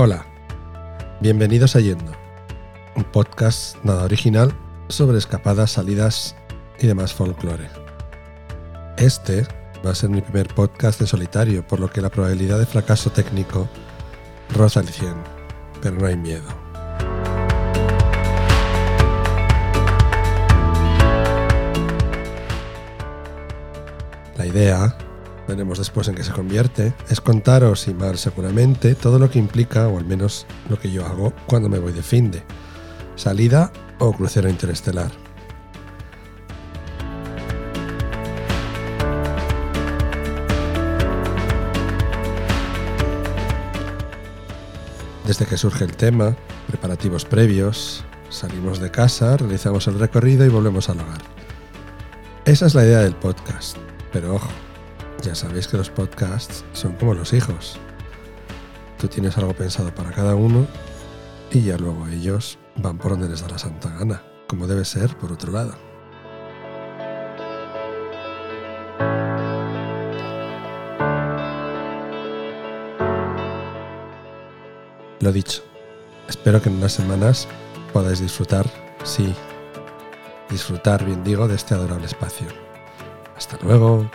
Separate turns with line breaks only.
Hola, bienvenidos a Yendo, un podcast nada original sobre escapadas, salidas y demás folclore. Este va a ser mi primer podcast en solitario, por lo que la probabilidad de fracaso técnico roza el 100, pero no hay miedo. La idea veremos después en qué se convierte, es contaros y más seguramente todo lo que implica, o al menos lo que yo hago cuando me voy de fin de salida o crucero interestelar. Desde que surge el tema, preparativos previos, salimos de casa, realizamos el recorrido y volvemos al hogar. Esa es la idea del podcast, pero ojo, ya sabéis que los podcasts son como los hijos. Tú tienes algo pensado para cada uno y ya luego ellos van por donde les da la santa gana, como debe ser por otro lado. Lo dicho, espero que en unas semanas podáis disfrutar, sí, disfrutar, bien digo, de este adorable espacio. Hasta luego.